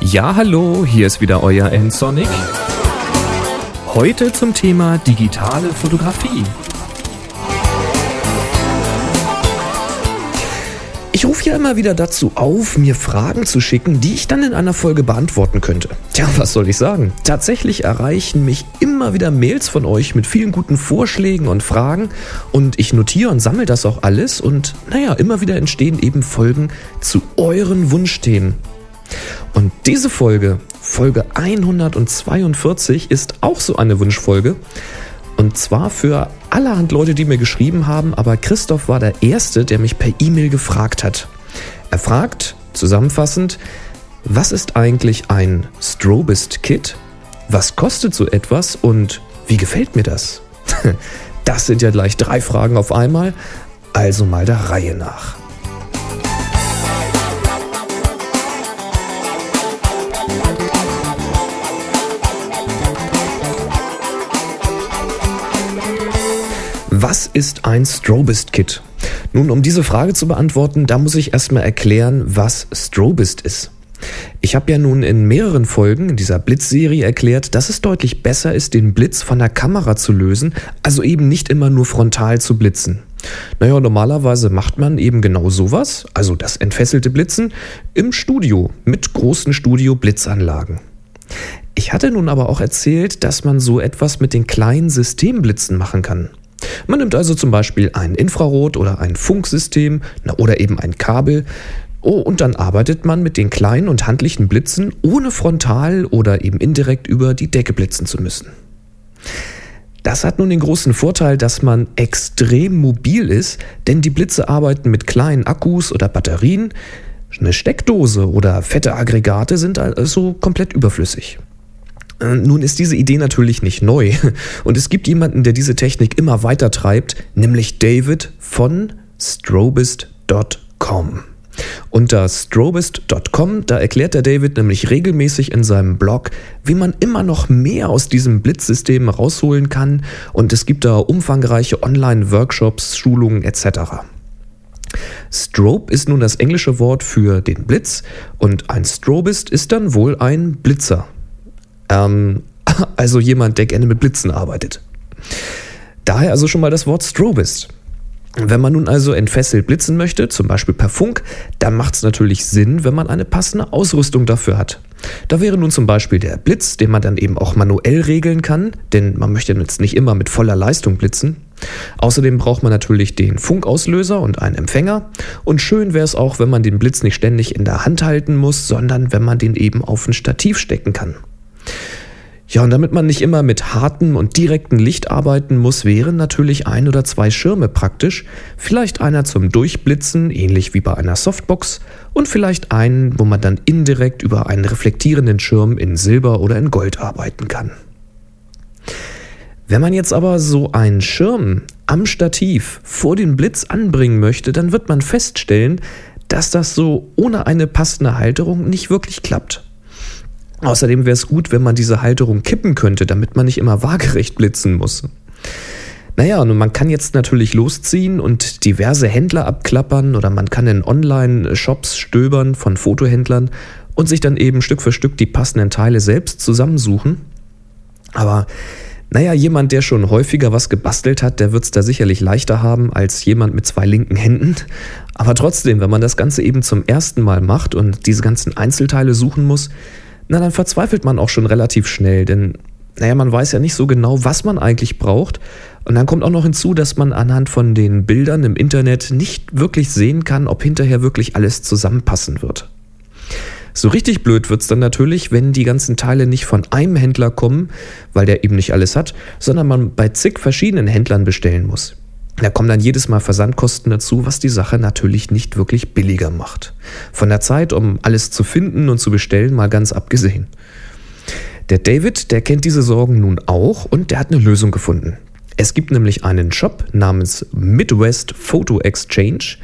Ja, hallo, hier ist wieder euer N-Sonic. Heute zum Thema digitale Fotografie. Ich rufe ja immer wieder dazu auf, mir Fragen zu schicken, die ich dann in einer Folge beantworten könnte. Tja, was soll ich sagen? Tatsächlich erreichen mich immer wieder Mails von euch mit vielen guten Vorschlägen und Fragen und ich notiere und sammle das auch alles und naja, immer wieder entstehen eben Folgen zu euren Wunschthemen. Und diese Folge, Folge 142, ist auch so eine Wunschfolge. Und zwar für allerhand Leute, die mir geschrieben haben, aber Christoph war der Erste, der mich per E-Mail gefragt hat. Er fragt, zusammenfassend, was ist eigentlich ein Strobist-Kit? Was kostet so etwas und wie gefällt mir das? Das sind ja gleich drei Fragen auf einmal, also mal der Reihe nach. Ist ein Strobist-Kit? Nun, um diese Frage zu beantworten, da muss ich erstmal erklären, was Strobist ist. Ich habe ja nun in mehreren Folgen in dieser Blitzserie erklärt, dass es deutlich besser ist, den Blitz von der Kamera zu lösen, also eben nicht immer nur frontal zu blitzen. Naja, normalerweise macht man eben genau sowas, also das entfesselte Blitzen, im Studio mit großen Studio-Blitzanlagen. Ich hatte nun aber auch erzählt, dass man so etwas mit den kleinen Systemblitzen machen kann. Man nimmt also zum Beispiel ein Infrarot- oder ein Funksystem oder eben ein Kabel. Oh, und dann arbeitet man mit den kleinen und handlichen Blitzen, ohne frontal oder eben indirekt über die Decke blitzen zu müssen. Das hat nun den großen Vorteil, dass man extrem mobil ist, denn die Blitze arbeiten mit kleinen Akkus oder Batterien. Eine Steckdose oder fette Aggregate sind also komplett überflüssig. Äh, nun ist diese Idee natürlich nicht neu und es gibt jemanden, der diese Technik immer weiter treibt, nämlich David von strobist.com. Unter strobist.com, da erklärt der David nämlich regelmäßig in seinem Blog, wie man immer noch mehr aus diesem Blitzsystem rausholen kann und es gibt da umfangreiche Online-Workshops, Schulungen etc. Strobe ist nun das englische Wort für den Blitz und ein Strobist ist dann wohl ein Blitzer. Ähm, also jemand, der gerne mit Blitzen arbeitet. Daher also schon mal das Wort Strobist. Wenn man nun also entfesselt blitzen möchte, zum Beispiel per Funk, dann macht es natürlich Sinn, wenn man eine passende Ausrüstung dafür hat. Da wäre nun zum Beispiel der Blitz, den man dann eben auch manuell regeln kann, denn man möchte jetzt nicht immer mit voller Leistung blitzen. Außerdem braucht man natürlich den Funkauslöser und einen Empfänger. Und schön wäre es auch, wenn man den Blitz nicht ständig in der Hand halten muss, sondern wenn man den eben auf ein Stativ stecken kann. Ja, und damit man nicht immer mit hartem und direktem Licht arbeiten muss, wären natürlich ein oder zwei Schirme praktisch. Vielleicht einer zum Durchblitzen, ähnlich wie bei einer Softbox, und vielleicht einen, wo man dann indirekt über einen reflektierenden Schirm in Silber oder in Gold arbeiten kann. Wenn man jetzt aber so einen Schirm am Stativ vor den Blitz anbringen möchte, dann wird man feststellen, dass das so ohne eine passende Halterung nicht wirklich klappt. Außerdem wäre es gut, wenn man diese Halterung kippen könnte, damit man nicht immer waagerecht blitzen muss. Naja, und man kann jetzt natürlich losziehen und diverse Händler abklappern oder man kann in Online-Shops stöbern von Fotohändlern und sich dann eben Stück für Stück die passenden Teile selbst zusammensuchen. Aber naja, jemand, der schon häufiger was gebastelt hat, der wird es da sicherlich leichter haben als jemand mit zwei linken Händen. Aber trotzdem, wenn man das Ganze eben zum ersten Mal macht und diese ganzen Einzelteile suchen muss, na dann verzweifelt man auch schon relativ schnell, denn naja, man weiß ja nicht so genau, was man eigentlich braucht. Und dann kommt auch noch hinzu, dass man anhand von den Bildern im Internet nicht wirklich sehen kann, ob hinterher wirklich alles zusammenpassen wird. So richtig blöd wird es dann natürlich, wenn die ganzen Teile nicht von einem Händler kommen, weil der eben nicht alles hat, sondern man bei zig verschiedenen Händlern bestellen muss. Da kommen dann jedes Mal Versandkosten dazu, was die Sache natürlich nicht wirklich billiger macht. Von der Zeit, um alles zu finden und zu bestellen, mal ganz abgesehen. Der David, der kennt diese Sorgen nun auch und der hat eine Lösung gefunden. Es gibt nämlich einen Shop namens Midwest Photo Exchange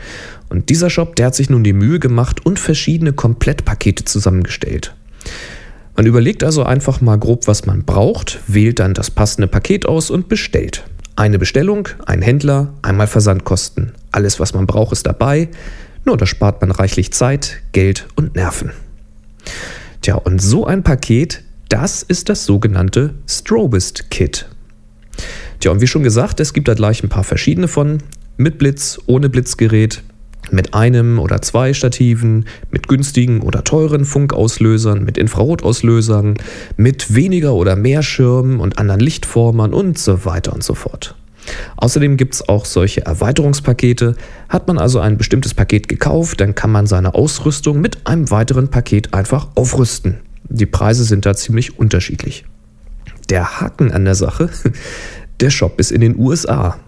und dieser Shop, der hat sich nun die Mühe gemacht und verschiedene Komplettpakete zusammengestellt. Man überlegt also einfach mal grob, was man braucht, wählt dann das passende Paket aus und bestellt. Eine Bestellung, ein Händler, einmal Versandkosten. Alles, was man braucht, ist dabei. Nur da spart man reichlich Zeit, Geld und Nerven. Tja, und so ein Paket, das ist das sogenannte Strobist Kit. Tja, und wie schon gesagt, es gibt da gleich ein paar verschiedene von. Mit Blitz, ohne Blitzgerät, mit einem oder zwei Stativen, mit günstigen oder teuren Funkauslösern, mit Infrarotauslösern, mit weniger oder mehr Schirmen und anderen Lichtformern und so weiter und so fort. Außerdem gibt es auch solche Erweiterungspakete. Hat man also ein bestimmtes Paket gekauft, dann kann man seine Ausrüstung mit einem weiteren Paket einfach aufrüsten. Die Preise sind da ziemlich unterschiedlich. Der Haken an der Sache, der Shop ist in den USA.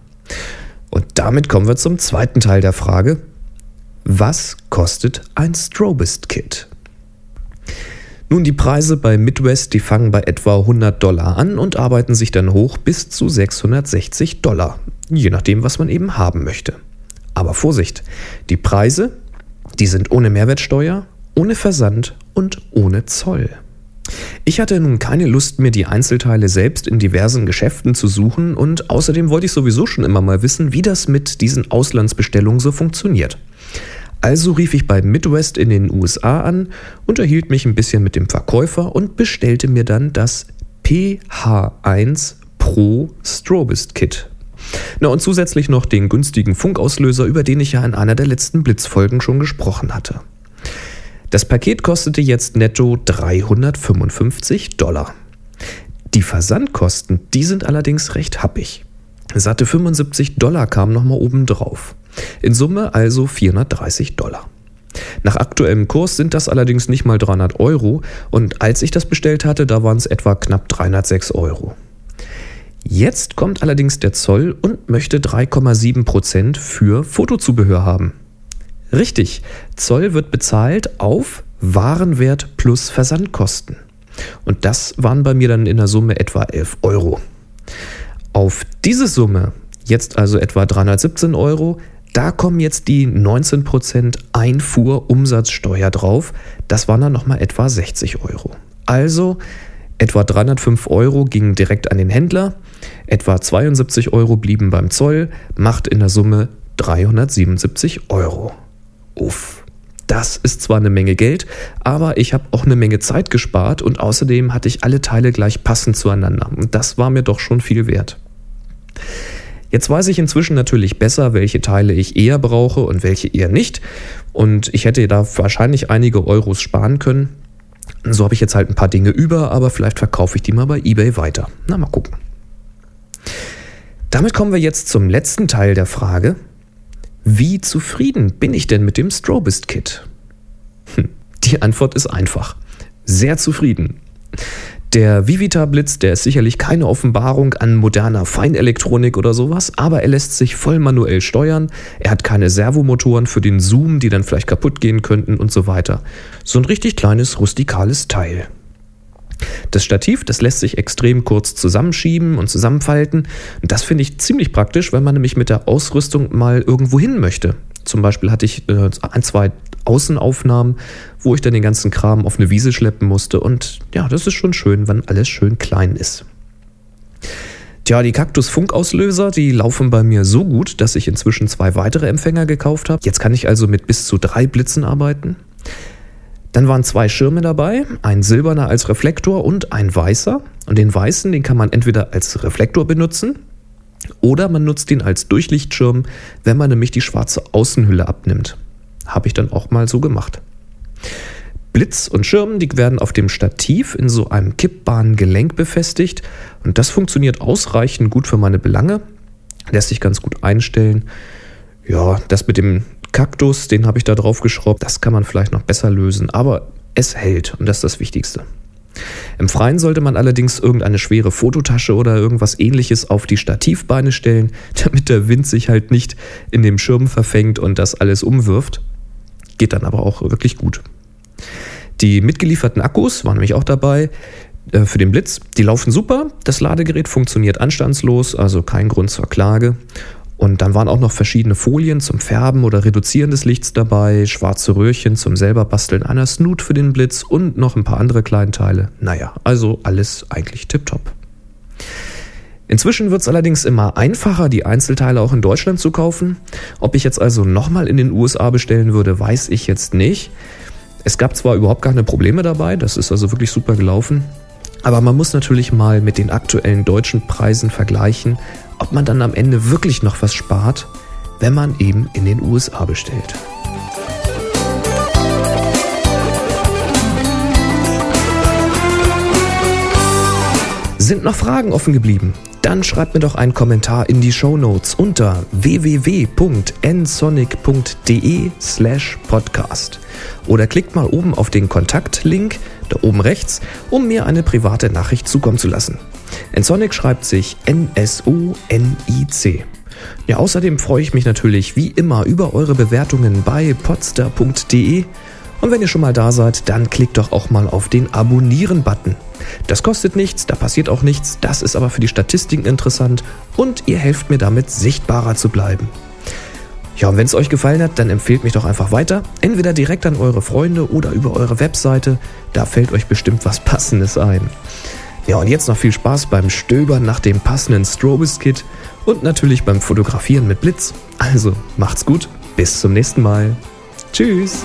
Und damit kommen wir zum zweiten Teil der Frage. Was kostet ein Strobist-Kit? Nun, die Preise bei Midwest, die fangen bei etwa 100 Dollar an und arbeiten sich dann hoch bis zu 660 Dollar, je nachdem, was man eben haben möchte. Aber Vorsicht, die Preise, die sind ohne Mehrwertsteuer, ohne Versand und ohne Zoll. Ich hatte nun keine Lust, mir die Einzelteile selbst in diversen Geschäften zu suchen und außerdem wollte ich sowieso schon immer mal wissen, wie das mit diesen Auslandsbestellungen so funktioniert. Also rief ich bei Midwest in den USA an, unterhielt mich ein bisschen mit dem Verkäufer und bestellte mir dann das PH1 Pro Strobist Kit. Na und zusätzlich noch den günstigen Funkauslöser, über den ich ja in einer der letzten Blitzfolgen schon gesprochen hatte. Das Paket kostete jetzt netto 355 Dollar. Die Versandkosten, die sind allerdings recht happig. Satte 75 Dollar kamen nochmal oben drauf. In Summe also 430 Dollar. Nach aktuellem Kurs sind das allerdings nicht mal 300 Euro und als ich das bestellt hatte, da waren es etwa knapp 306 Euro. Jetzt kommt allerdings der Zoll und möchte 3,7 Prozent für Fotozubehör haben. Richtig, Zoll wird bezahlt auf Warenwert plus Versandkosten. Und das waren bei mir dann in der Summe etwa 11 Euro. Auf diese Summe, jetzt also etwa 317 Euro, da kommen jetzt die 19% Einfuhrumsatzsteuer drauf. Das waren dann nochmal etwa 60 Euro. Also etwa 305 Euro gingen direkt an den Händler, etwa 72 Euro blieben beim Zoll, macht in der Summe 377 Euro. Uff. Das ist zwar eine Menge Geld, aber ich habe auch eine Menge Zeit gespart und außerdem hatte ich alle Teile gleich passend zueinander. Und das war mir doch schon viel wert. Jetzt weiß ich inzwischen natürlich besser, welche Teile ich eher brauche und welche eher nicht. Und ich hätte da wahrscheinlich einige Euros sparen können. So habe ich jetzt halt ein paar Dinge über, aber vielleicht verkaufe ich die mal bei eBay weiter. Na, mal gucken. Damit kommen wir jetzt zum letzten Teil der Frage. Wie zufrieden bin ich denn mit dem Strobist Kit? Hm, die Antwort ist einfach. Sehr zufrieden. Der Vivita Blitz, der ist sicherlich keine Offenbarung an moderner Feinelektronik oder sowas, aber er lässt sich voll manuell steuern, er hat keine Servomotoren für den Zoom, die dann vielleicht kaputt gehen könnten und so weiter. So ein richtig kleines, rustikales Teil. Das Stativ, das lässt sich extrem kurz zusammenschieben und zusammenfalten. Und das finde ich ziemlich praktisch, wenn man nämlich mit der Ausrüstung mal irgendwo hin möchte. Zum Beispiel hatte ich äh, ein, zwei Außenaufnahmen, wo ich dann den ganzen Kram auf eine Wiese schleppen musste. Und ja, das ist schon schön, wenn alles schön klein ist. Tja, die Kaktus-Funkauslöser, die laufen bei mir so gut, dass ich inzwischen zwei weitere Empfänger gekauft habe. Jetzt kann ich also mit bis zu drei Blitzen arbeiten. Dann waren zwei Schirme dabei, ein silberner als Reflektor und ein weißer. Und den weißen, den kann man entweder als Reflektor benutzen oder man nutzt ihn als Durchlichtschirm, wenn man nämlich die schwarze Außenhülle abnimmt. Habe ich dann auch mal so gemacht. Blitz und Schirm, die werden auf dem Stativ in so einem kippbaren Gelenk befestigt und das funktioniert ausreichend gut für meine Belange. Lässt sich ganz gut einstellen. Ja, das mit dem Kaktus, den habe ich da drauf geschraubt, das kann man vielleicht noch besser lösen, aber es hält und das ist das Wichtigste. Im Freien sollte man allerdings irgendeine schwere Fototasche oder irgendwas ähnliches auf die Stativbeine stellen, damit der Wind sich halt nicht in dem Schirm verfängt und das alles umwirft. Geht dann aber auch wirklich gut. Die mitgelieferten Akkus waren nämlich auch dabei äh, für den Blitz. Die laufen super. Das Ladegerät funktioniert anstandslos, also kein Grund zur Klage. Und dann waren auch noch verschiedene Folien zum Färben oder Reduzieren des Lichts dabei, schwarze Röhrchen zum selber basteln einer Snoot für den Blitz und noch ein paar andere Kleinteile. Naja, also alles eigentlich tipptopp. Inzwischen wird es allerdings immer einfacher, die Einzelteile auch in Deutschland zu kaufen. Ob ich jetzt also nochmal in den USA bestellen würde, weiß ich jetzt nicht. Es gab zwar überhaupt keine Probleme dabei, das ist also wirklich super gelaufen, aber man muss natürlich mal mit den aktuellen deutschen Preisen vergleichen, ob man dann am Ende wirklich noch was spart, wenn man eben in den USA bestellt. Sind noch Fragen offen geblieben? Dann schreibt mir doch einen Kommentar in die Show Notes unter www.nsonic.de slash podcast oder klickt mal oben auf den Kontaktlink da oben rechts, um mir eine private Nachricht zukommen zu lassen. Nsonic schreibt sich N-S-O-N-I-C. Ja, außerdem freue ich mich natürlich wie immer über eure Bewertungen bei podster.de und wenn ihr schon mal da seid, dann klickt doch auch mal auf den Abonnieren-Button. Das kostet nichts, da passiert auch nichts, das ist aber für die Statistiken interessant und ihr helft mir damit, sichtbarer zu bleiben. Ja, und wenn es euch gefallen hat, dann empfehlt mich doch einfach weiter. Entweder direkt an eure Freunde oder über eure Webseite. Da fällt euch bestimmt was Passendes ein. Ja, und jetzt noch viel Spaß beim Stöbern nach dem passenden Strobis-Kit und natürlich beim Fotografieren mit Blitz. Also, macht's gut, bis zum nächsten Mal. Tschüss!